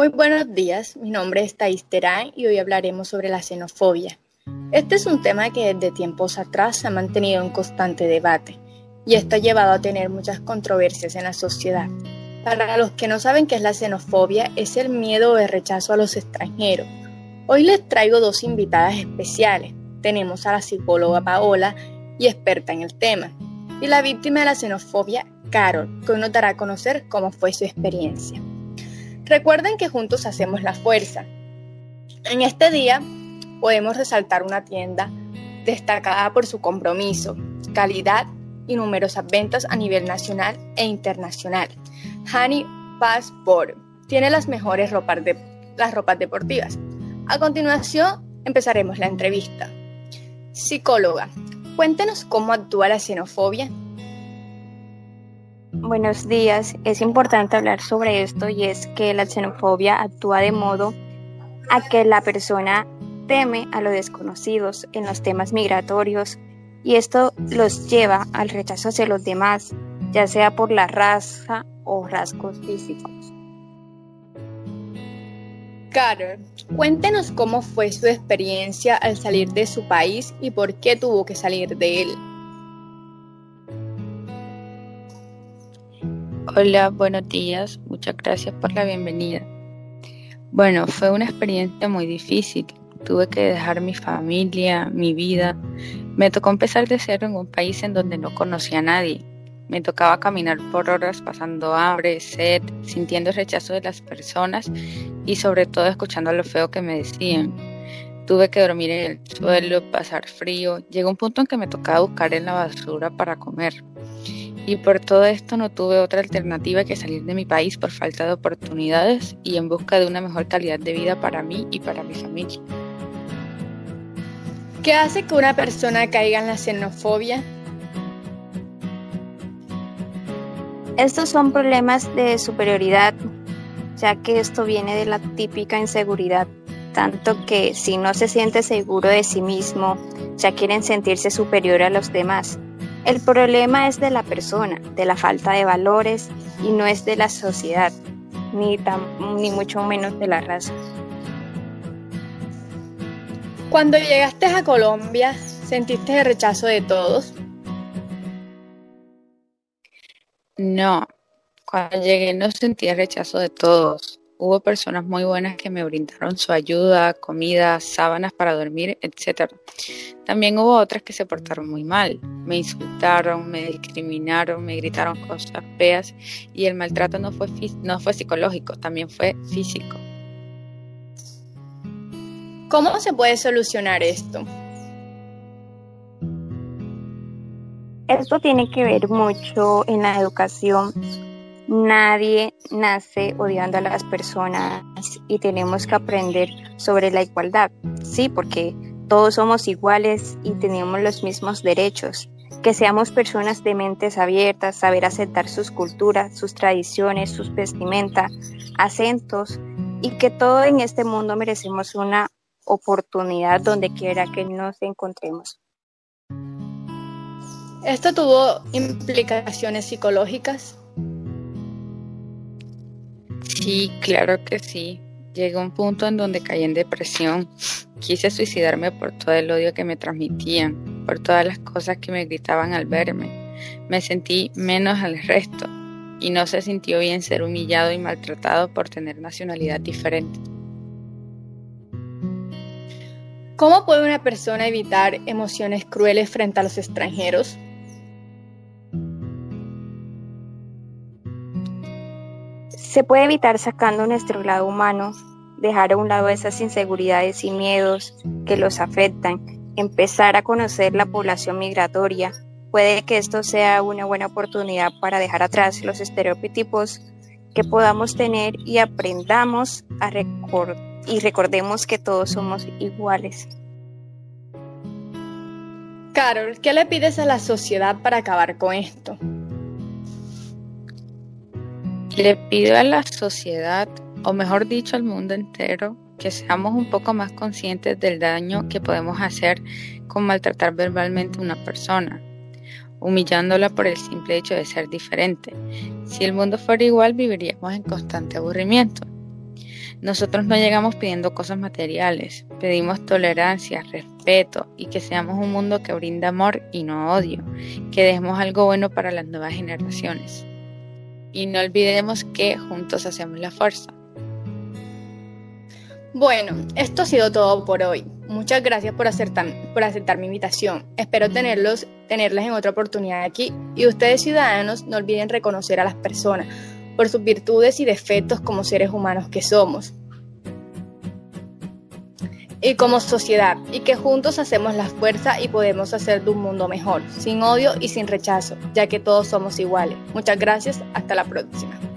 Muy buenos días, mi nombre es Thais Terán y hoy hablaremos sobre la xenofobia. Este es un tema que desde tiempos atrás se ha mantenido en constante debate y esto ha llevado a tener muchas controversias en la sociedad. Para los que no saben qué es la xenofobia, es el miedo o el rechazo a los extranjeros. Hoy les traigo dos invitadas especiales. Tenemos a la psicóloga Paola y experta en el tema, y la víctima de la xenofobia, Carol, que hoy nos dará conocer cómo fue su experiencia. Recuerden que juntos hacemos la fuerza. En este día podemos resaltar una tienda destacada por su compromiso, calidad y numerosas ventas a nivel nacional e internacional. Honey Passport tiene las mejores ropas, de, las ropas deportivas. A continuación empezaremos la entrevista. Psicóloga, cuéntenos cómo actúa la xenofobia. Buenos días. Es importante hablar sobre esto y es que la xenofobia actúa de modo a que la persona teme a los desconocidos en los temas migratorios y esto los lleva al rechazo hacia los demás, ya sea por la raza o rasgos físicos. Carol, cuéntenos cómo fue su experiencia al salir de su país y por qué tuvo que salir de él. Hola, buenos días. Muchas gracias por la bienvenida. Bueno, fue una experiencia muy difícil. Tuve que dejar mi familia, mi vida. Me tocó empezar de cero en un país en donde no conocía a nadie. Me tocaba caminar por horas pasando hambre, sed, sintiendo el rechazo de las personas y sobre todo escuchando lo feo que me decían. Tuve que dormir en el suelo, pasar frío. Llegó un punto en que me tocaba buscar en la basura para comer. Y por todo esto no tuve otra alternativa que salir de mi país por falta de oportunidades y en busca de una mejor calidad de vida para mí y para mi familia. ¿Qué hace que una persona caiga en la xenofobia? Estos son problemas de superioridad, ya que esto viene de la típica inseguridad, tanto que si no se siente seguro de sí mismo, ya quieren sentirse superior a los demás. El problema es de la persona, de la falta de valores y no es de la sociedad, ni, ni mucho menos de la raza. Cuando llegaste a Colombia, ¿sentiste el rechazo de todos? No, cuando llegué no sentí el rechazo de todos. Hubo personas muy buenas que me brindaron su ayuda, comida, sábanas para dormir, etc. También hubo otras que se portaron muy mal. Me insultaron, me discriminaron, me gritaron cosas feas y el maltrato no fue, no fue psicológico, también fue físico. ¿Cómo se puede solucionar esto? Esto tiene que ver mucho en la educación. Nadie nace odiando a las personas y tenemos que aprender sobre la igualdad. Sí, porque todos somos iguales y tenemos los mismos derechos. Que seamos personas de mentes abiertas, saber aceptar sus culturas, sus tradiciones, sus vestimentas, acentos y que todo en este mundo merecemos una oportunidad donde quiera que nos encontremos. ¿Esto tuvo implicaciones psicológicas? Sí, claro que sí. Llegué a un punto en donde caí en depresión. Quise suicidarme por todo el odio que me transmitían, por todas las cosas que me gritaban al verme. Me sentí menos al resto y no se sintió bien ser humillado y maltratado por tener nacionalidad diferente. ¿Cómo puede una persona evitar emociones crueles frente a los extranjeros? Se puede evitar sacando nuestro lado humano, dejar a un lado esas inseguridades y miedos que los afectan, empezar a conocer la población migratoria. Puede que esto sea una buena oportunidad para dejar atrás los estereotipos que podamos tener y aprendamos a y recordemos que todos somos iguales. Carol, ¿qué le pides a la sociedad para acabar con esto? Le pido a la sociedad, o mejor dicho al mundo entero, que seamos un poco más conscientes del daño que podemos hacer con maltratar verbalmente a una persona, humillándola por el simple hecho de ser diferente. Si el mundo fuera igual, viviríamos en constante aburrimiento. Nosotros no llegamos pidiendo cosas materiales, pedimos tolerancia, respeto y que seamos un mundo que brinda amor y no odio, que dejemos algo bueno para las nuevas generaciones. Y no olvidemos que juntos hacemos la fuerza. Bueno, esto ha sido todo por hoy. Muchas gracias por aceptar, por aceptar mi invitación. Espero tenerlos, tenerlas en otra oportunidad aquí. Y ustedes ciudadanos no olviden reconocer a las personas por sus virtudes y defectos como seres humanos que somos. Y como sociedad, y que juntos hacemos la fuerza y podemos hacer de un mundo mejor, sin odio y sin rechazo, ya que todos somos iguales. Muchas gracias, hasta la próxima.